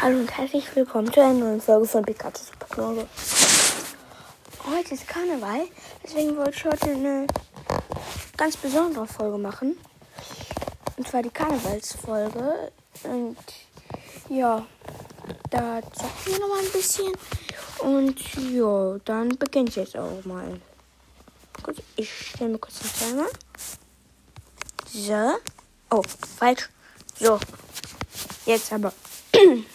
Hallo und herzlich willkommen zu einer neuen Folge von Pikachu Superknolle. Heute ist Karneval, deswegen wollte ich heute eine ganz besondere Folge machen. Und zwar die Karnevalsfolge. Und ja, da zocken wir nochmal ein bisschen. Und ja, dann beginnt jetzt auch mal. Gut, ich stelle mir kurz den Timer. So. Oh, falsch. So. Jetzt aber.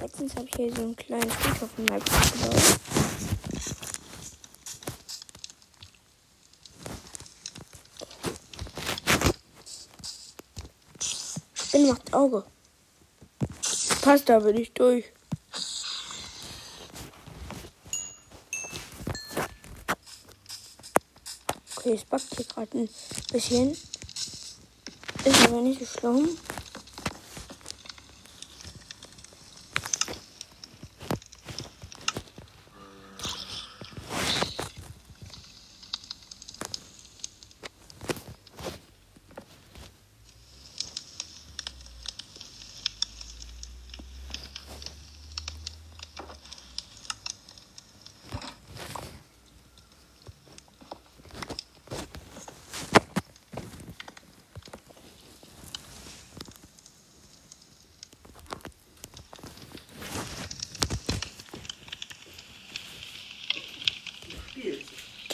Letztens habe ich hier so einen kleinen Friedhof in meinem gebaut. Spinne macht Auge. Passt aber nicht durch. Okay, es backt hier gerade ein bisschen. Ist aber nicht so schlimm.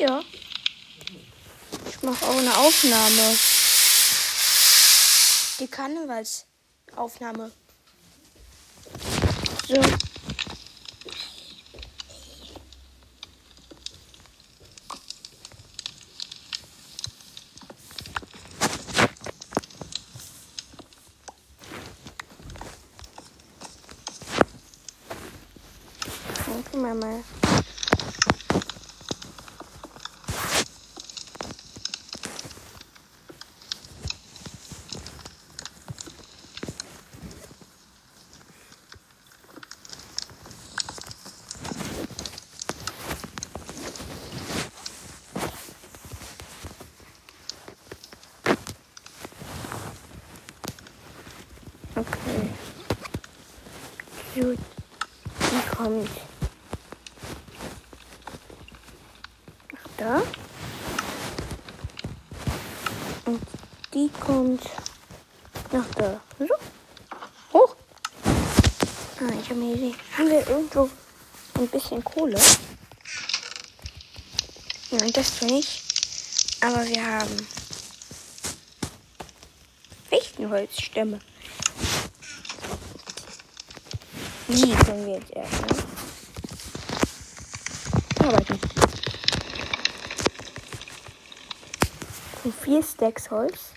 Ja. Ich mache auch eine Aufnahme. Die Karnevalsaufnahme. So. Danke. Okay. Gut. Die kommt. Nach da. Und die kommt nach da. So. Hoch. Ah, ich habe eine Idee. Haben wir irgendwo ein bisschen Kohle? Nein, das nicht. Aber wir haben Fichtenholzstämme. Die können wir jetzt erstmal Und vier Stacks Holz.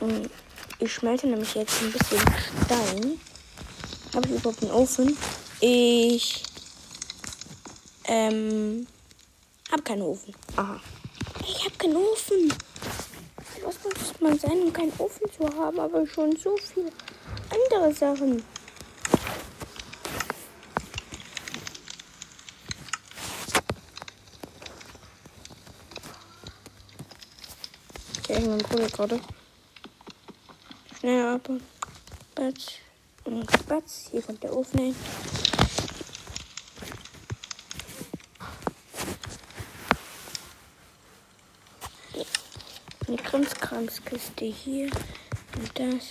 Und ich schmelte nämlich jetzt ein bisschen Stein. Habe ich überhaupt einen Ofen? Ich ähm habe keinen Ofen. Aha. Ich habe keinen Ofen. Was muss man sein, um keinen Ofen zu haben, aber schon so viele andere Sachen. Mein Kohle gerade. Schnell ab. Batz. Und Batz. Hier kommt der Ofen hin. Eine Krimskramskiste hier und das.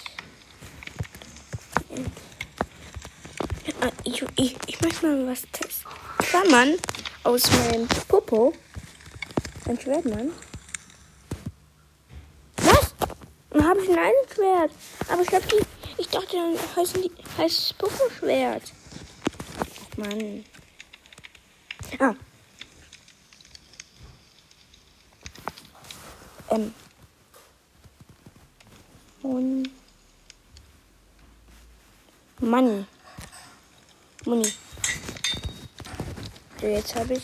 Ah, ich, ich, ich möchte mal was testen. Klammern aus meinem Popo. Ein Schwertmann. Dann habe ich ein Eisenschwert. Aber ich glaube, die. Ich dachte, dann heißen die, heißt es Popo-Schwert. Mann. Ah. Ähm. Und Money. Muni. So, jetzt habe ich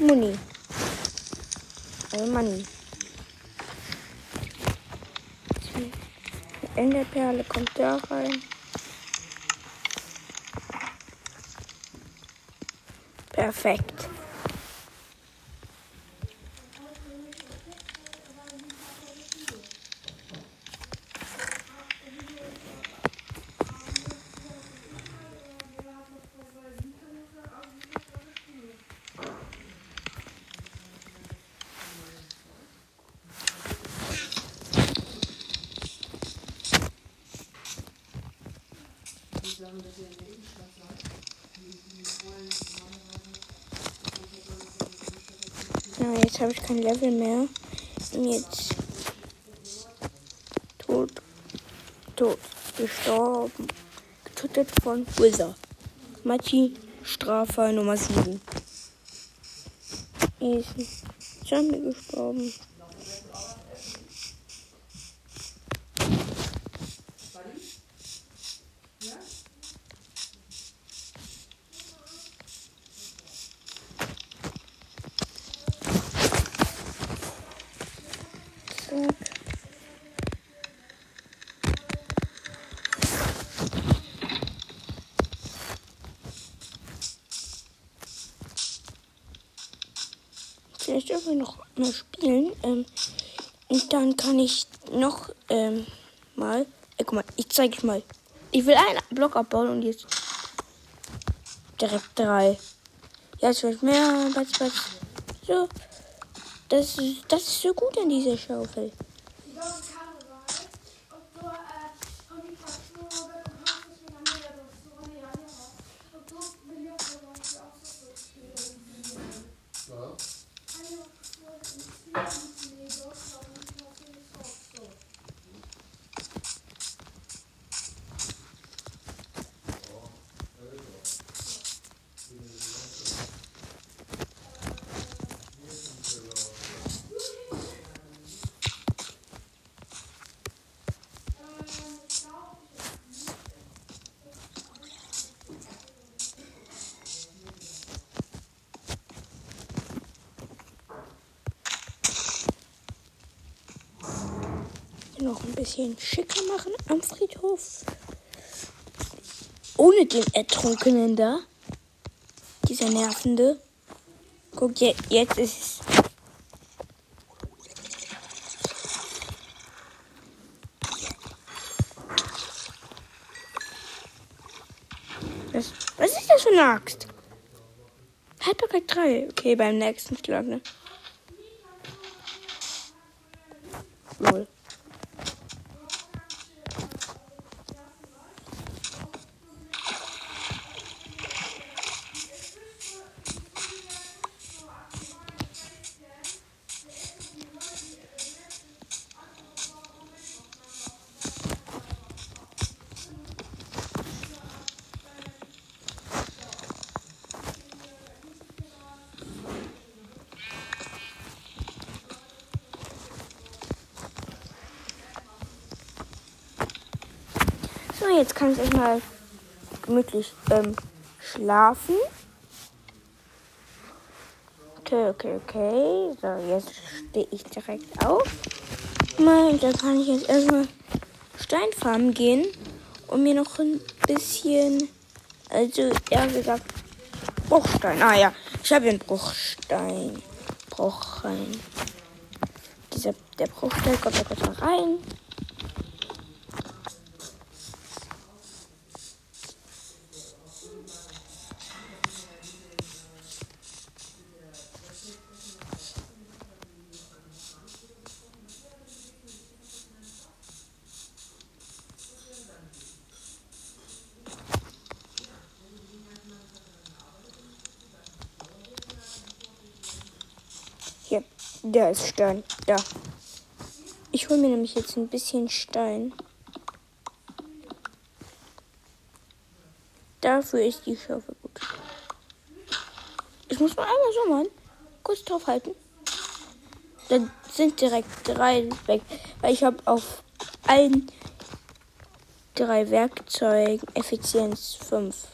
Muni. Also Money. Die Enderperle kommt da rein. Perfekt. Ja, jetzt habe ich kein Level mehr. Bin jetzt tot, tot, gestorben, getötet von Wither. Machi, Strafe Nummer 7. Easy. Zombie gestorben. Zack. Vielleicht dürfen wir noch mal spielen. Ähm, und ich noch ähm, mal. Äh, guck mal, ich zeige euch mal. Ich will einen Block abbauen und jetzt direkt drei. Es wird mehr. Batz, batz. So. Das, das ist so gut an dieser Schaufel. Ein bisschen schicker machen am Friedhof. Ohne den Ertrunkenen da. Dieser Nervende. Guck, je, jetzt ist es. Was, ist das für eine Axt? Haltbarkeit 3. Okay, beim nächsten Schlag, ne? Erstmal gemütlich ähm, schlafen. Okay, okay, okay. So, jetzt stehe ich direkt auf. Mal, dann kann ich jetzt erstmal Steinfarmen gehen und mir noch ein bisschen, also eher gesagt, Bruchstein. Ah ja, ich habe einen Bruchstein. Bruchrein. Dieser, der Bruchstein kommt da kurz mal rein. Der ist Stein. Da. Ich hole mir nämlich jetzt ein bisschen Stein. Dafür ist die Schaufel gut. Ich muss nur einmal so machen. Kurz drauf halten. Dann sind direkt drei weg. Weil ich habe auf allen drei Werkzeugen Effizienz 5.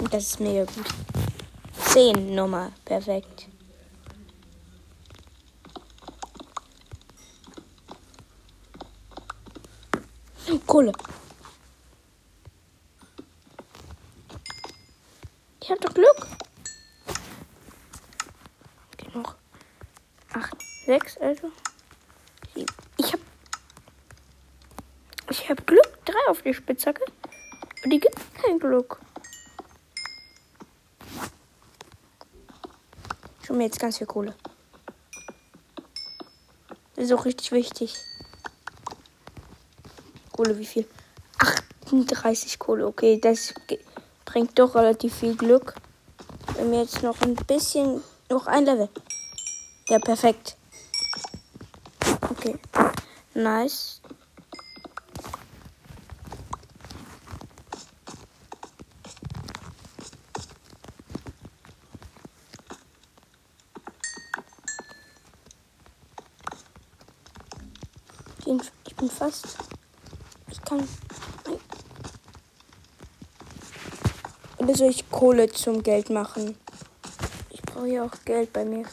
Und das ist mega gut. 10 Nummer. Perfekt. Kohle. Ich hab doch Glück. Genug. Acht, sechs, also. Sieben. Ich hab. Ich hab Glück. Drei auf die Spitzhacke. Und die gibt kein Glück. Schon mir jetzt ganz viel Kohle. Das ist auch richtig wichtig. Kohle, wie viel? Acht 37 Kohle. Okay, das bringt doch relativ viel Glück. Wenn wir jetzt noch ein bisschen, noch ein Level. Ja, perfekt. Okay, nice. Ich bin fast. Kann. Oder soll ich Kohle zum Geld machen? Ich brauche ja auch Geld bei mir.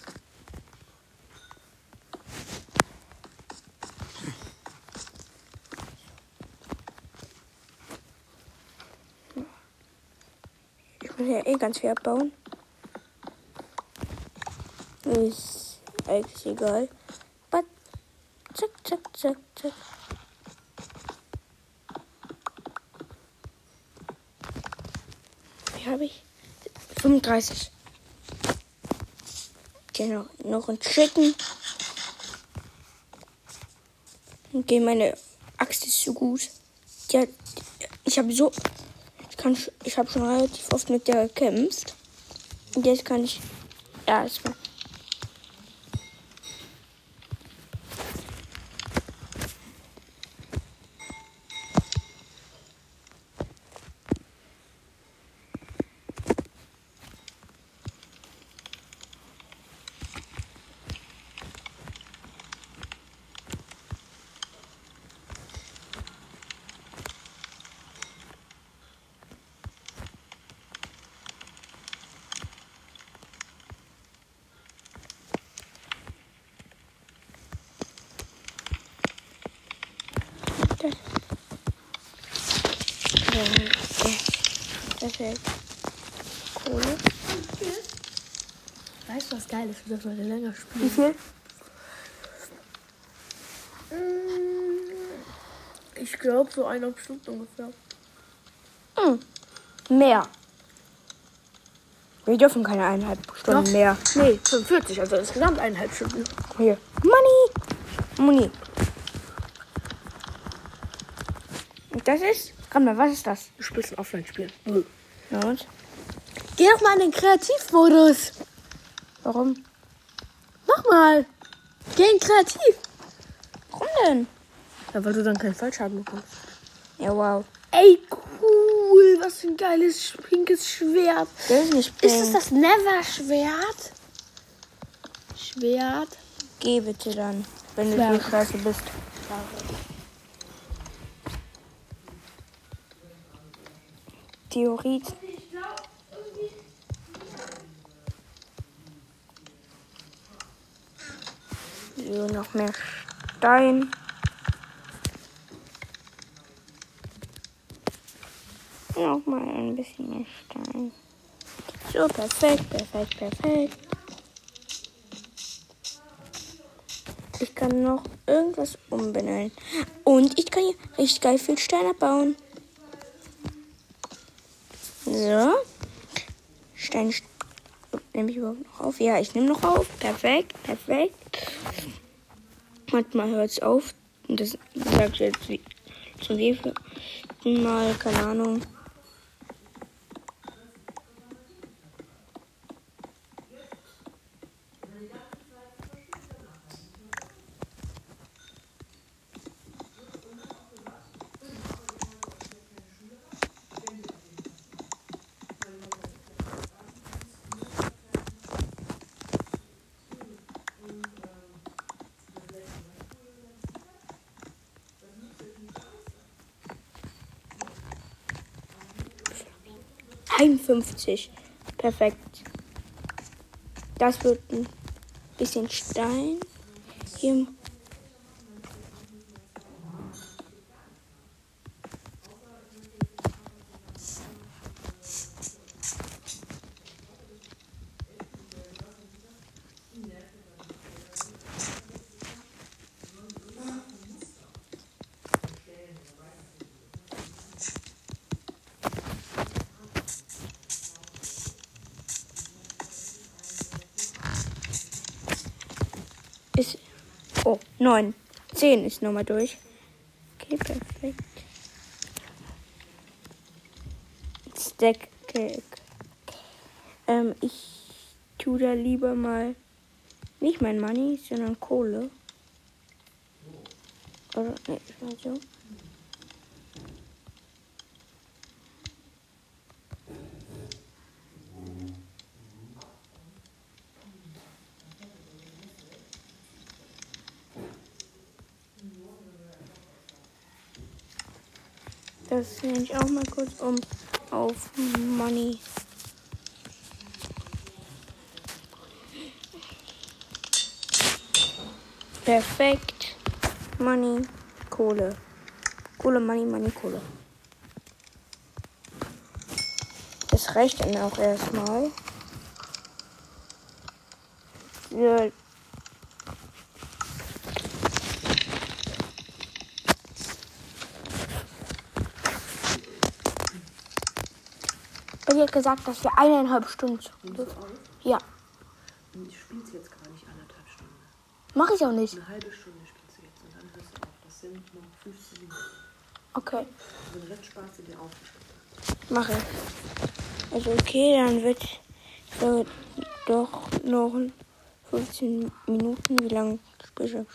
Ich muss ja eh ganz viel abbauen. Ist eigentlich egal. But zack, zack, zack, zack. Habe ich? 35. Genau, noch ein Chicken. Okay, meine Axt ist so gut. Ja, ich habe so. Ich. Ich habe schon relativ oft mit der gekämpft. Und jetzt kann ich. Ja, das war. Das. Ja, perfekt. Kohle. Weißt du, was geil ist? Wir heute länger Wie spielen. viel? Ich glaube, so eineinhalb Stunden ungefähr. Hm. Mehr. Wir dürfen keine eineinhalb Stunden Doch. mehr. Nee, 45, also insgesamt eineinhalb Stunden. Hier. Money. Money. Und das ist. Rammer, was ist das? Du spielst ein Offline-Spiel. Ja, und? Geh doch mal in den Kreativmodus. Warum? Mach mal. Geh in Kreativ. Warum denn? Ja, weil du dann keinen Fallschaden bekommst. Ja, wow. Ey, cool. Was für ein geiles pinkes Schwert. Das ist nicht Ist pink. es das Never-Schwert? Schwert. Geh bitte dann, wenn du so scheiße bist. Theorie. So, noch mehr Stein. Noch mal ein bisschen mehr Stein. So, perfekt, perfekt, perfekt. Ich kann noch irgendwas umbenennen. Und ich kann hier richtig geil viel Stein abbauen. So. Stein. st- Nehme ich überhaupt noch auf? Ja, ich nehme noch auf. Perfekt, perfekt. Manchmal hört es auf. Und das sage ich jetzt wie, zum wievielten Mal, keine Ahnung. Einundfünfzig. Perfekt. Das wird ein bisschen Stein. Hier. neun. Zehn ist nochmal durch. Okay, perfekt. Stack Cake. Ähm, ich tue da lieber mal nicht mein Money, sondern Kohle. Oder, ne, ich meine so. Das nehme ich auch mal kurz um auf Money. Perfekt. Money, Kohle. Kohle, Money, Money, Kohle. Das reicht dann auch erstmal. Wir Gesagt, dass wir eineinhalb Stunden du auf? Ja, ich spiel's jetzt gar nicht anderthalb Stunden. mache ich auch nicht. Eine halbe Stunde spielst du jetzt und dann hörst du auf. Das sind noch 15 Minuten. Okay, Also den Rest sparst du dir auf. mache ich. Also okay, dann wird äh, doch noch 15 Minuten. Wie lange spiele ich?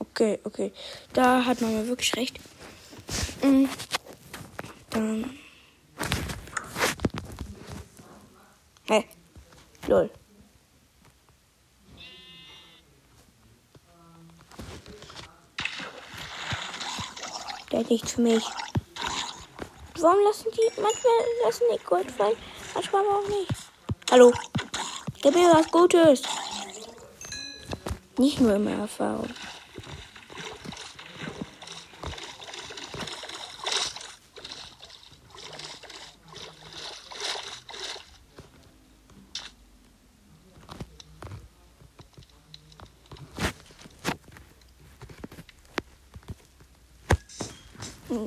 Okay, okay. Da hat Mama wirklich recht. Mm, Dann. Hey. Lol. Der hat nichts für mich. Warum lassen die, manchmal lassen die Gold fallen, manchmal auch nicht. Hallo, gib mir was Gutes. Nicht nur immer Erfahrung. Kann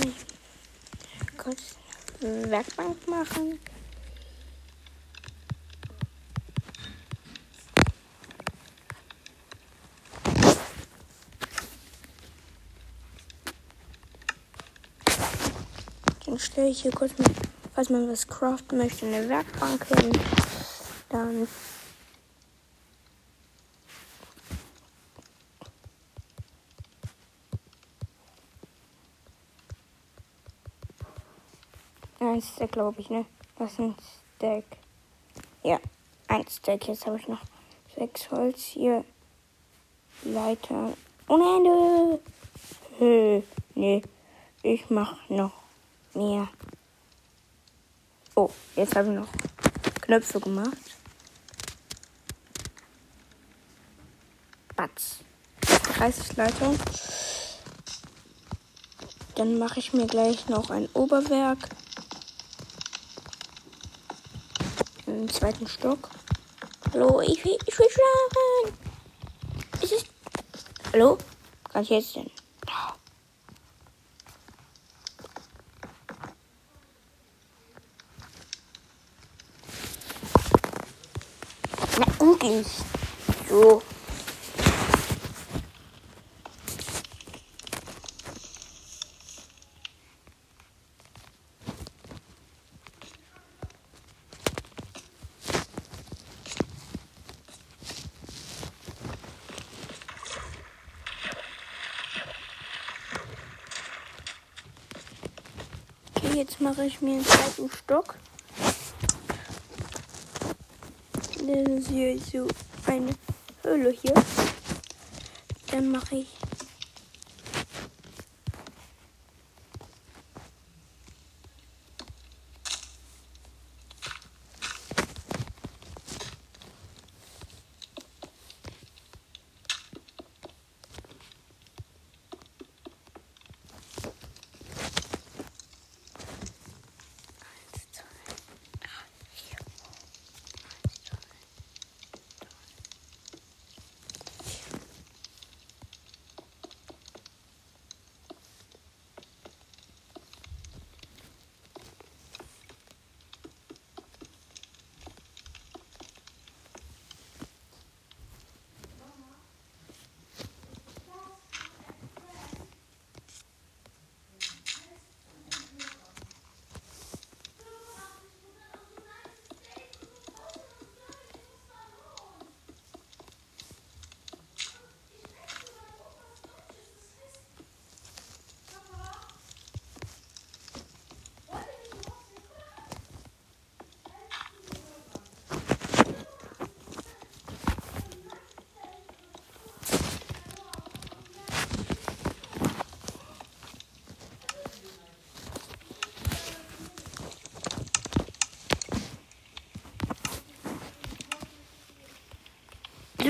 ich kurz Werkbank machen? Dann stelle ich hier kurz, falls man was craften möchte, eine Werkbank hin. Dann ein Stack, glaube ich, ne? Das ist ein Stack. Ja, ein Stack. Jetzt habe ich noch sechs Holz hier. Leiter. Ohne Ende. Hö, nee. Ich mach noch mehr. Oh, jetzt habe ich noch Knöpfe gemacht. Batz. 30 Leiter. Dann mache ich mir gleich noch ein Oberwerk. Im zweiten Stock. Hallo, ich will, ich will schlafen. Es ist. Hallo? Kann ich jetzt denn? Na, endlich. So. Okay, jetzt mache ich mir einen zweiten Stock. Das ist hier so eine Höhle hier. Dann mache ich.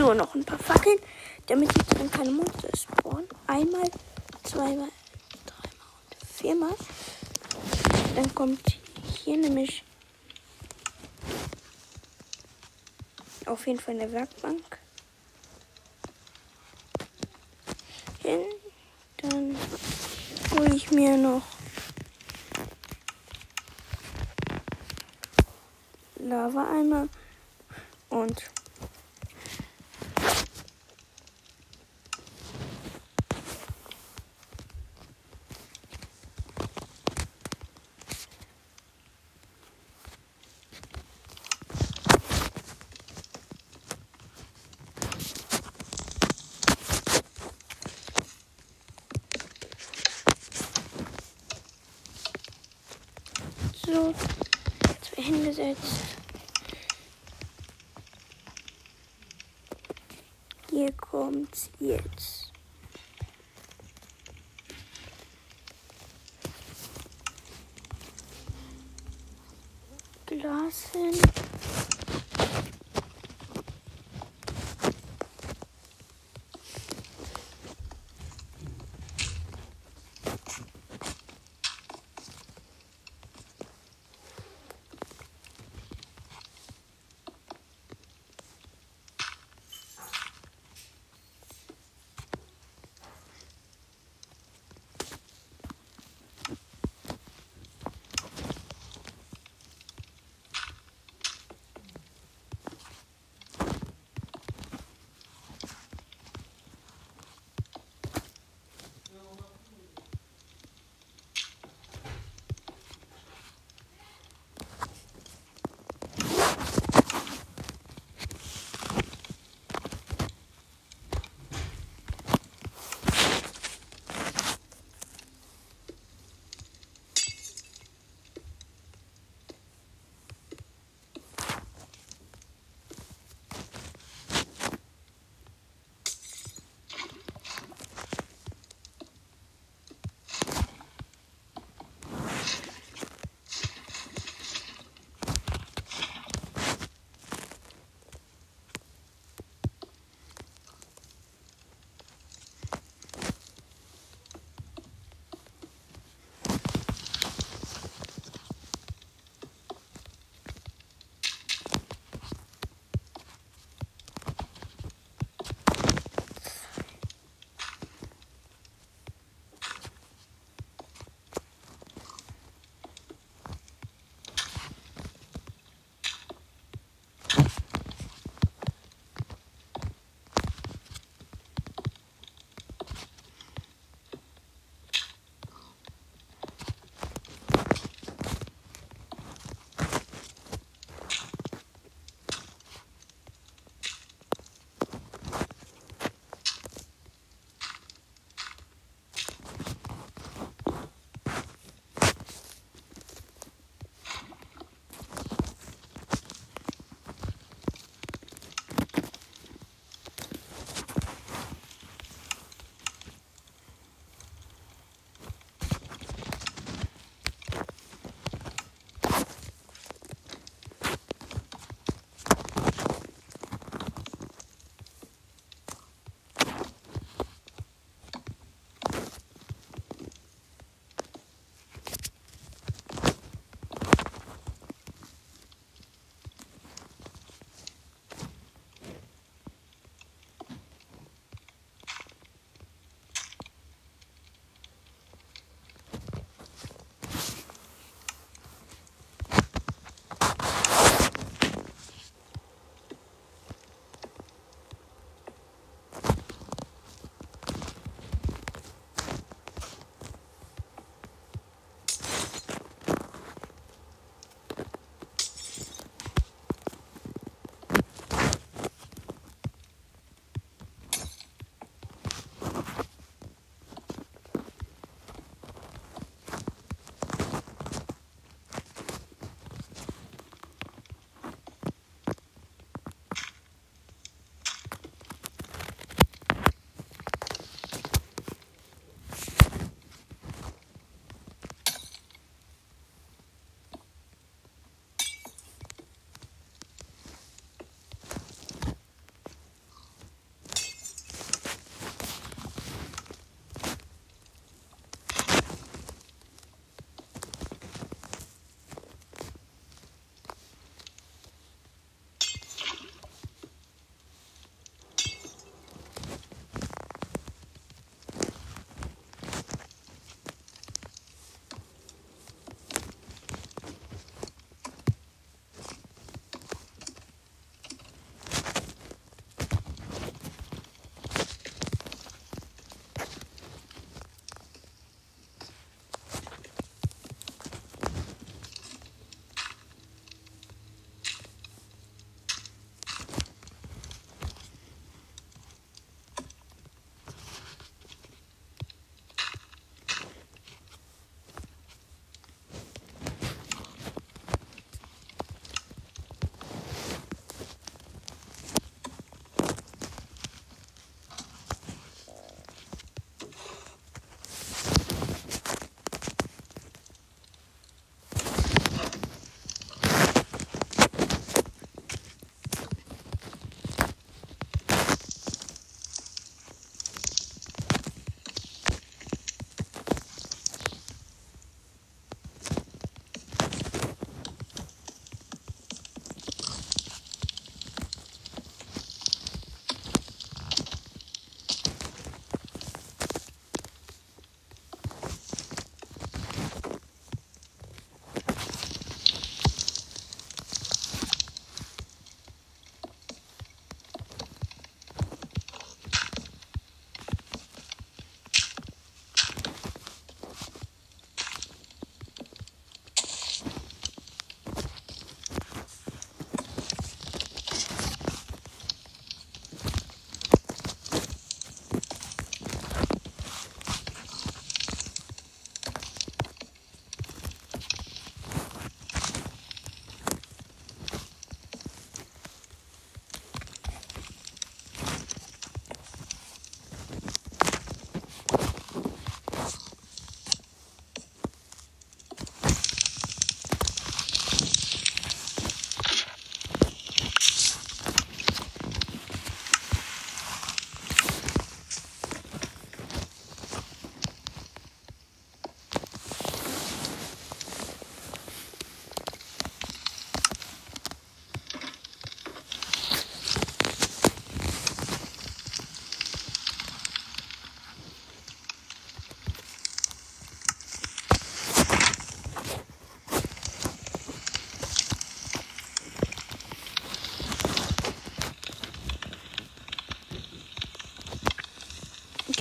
So, noch ein paar Fackeln, damit hier drin keine Monster spawnen. Einmal, zweimal, dreimal und viermal. Dann kommt hier nämlich auf jeden Fall eine Werkbank hin. Dann hole ich mir noch Lava-Eimer und so zwei hingesetzt. Hier kommt's jetzt. Glas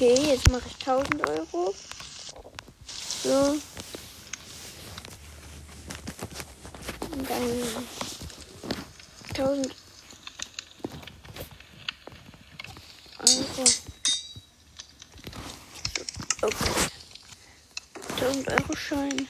Okay, jetzt mache ich 1000 Euro. So. Und dann 1000 Euro. Okay. 1000 Euro Schein.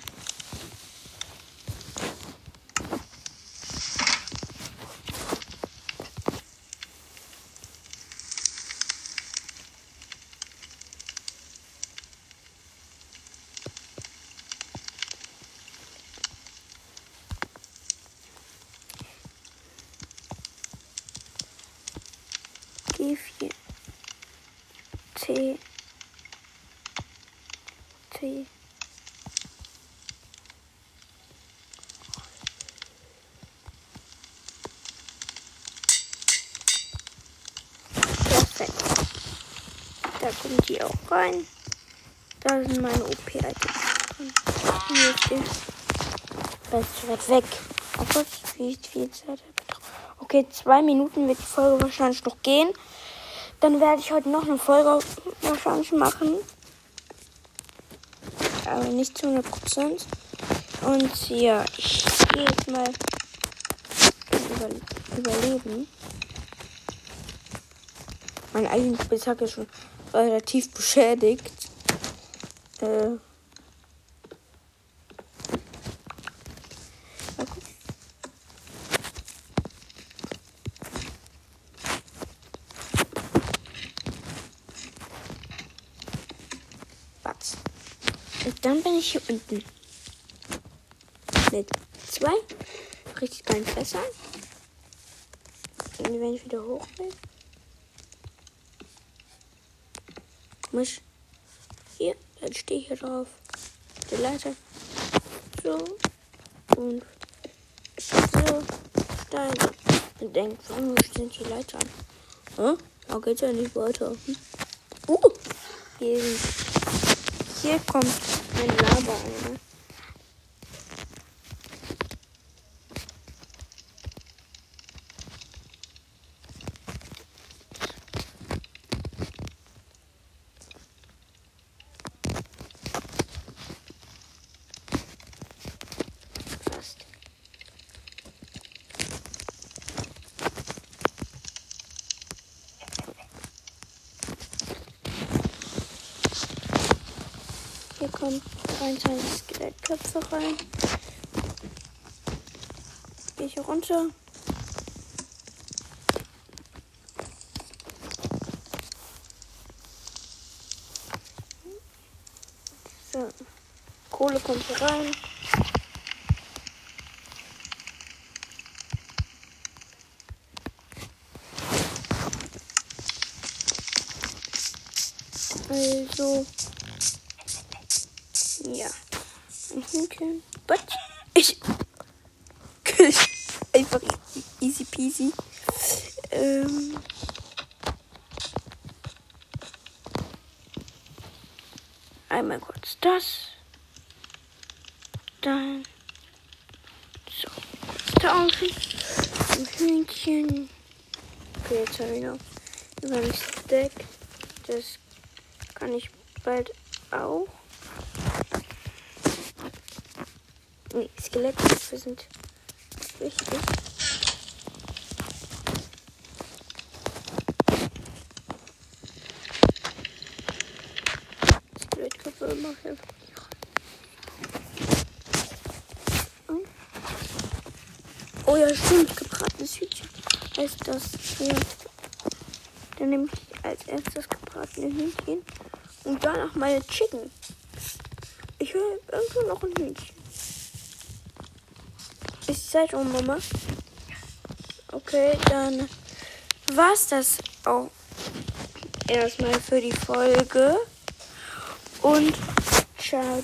G4 T T Perfekt. Da kommen die auch rein. Da sind meine OP-Items drin. Hier ist die. Das ist weit weg. Aber wie viel Zeit? Okay, zwei Minuten wird die Folge wahrscheinlich noch gehen. Dann werde ich heute noch eine Folge wahrscheinlich machen. Aber nicht zu 100 Prozent. Und ja, ich gehe jetzt mal über, überleben. Mein eigenes Spieltag ist schon relativ beschädigt. Äh. Und dann bin ich hier unten. Mit zwei richtig geilen Fässern. Und wenn ich wieder hoch will, muss ich hier, dann stehe ich hier drauf. Die Leiter. So. Und so. Stein. Und denkt, warum sind die Leiter an? Hä? Da geht's ja nicht weiter. Hm? Uh! Hier, hier kommt ein Lava einer. Fast. Kommt 23 Skelettköpfe rein. Gehe ich hier runter. So. Kohle kommt hier rein. Also. Ja. Ein Hühnchen. But ich. Einfach easy peasy. Ähm. Einmal kurz das. Dann. So. Tauschen. Ein Hühnchen. Okay, jetzt habe ich noch über ein Stack. Das kann ich bald auch. Nee, Skelettköpfe sind wichtig. Skelettköpfe mache ich einfach nicht rein. Hm? Oh ja, stimmt, gebratenes Hühnchen heißt das hier. Dann nehme ich als erstes gebratene Hühnchen und danach meine Chicken. Ich höre irgendwo noch ein Hühnchen. Ist die Zeit um, Mama? Okay, dann war's das auch erstmal für die Folge. Und ciao.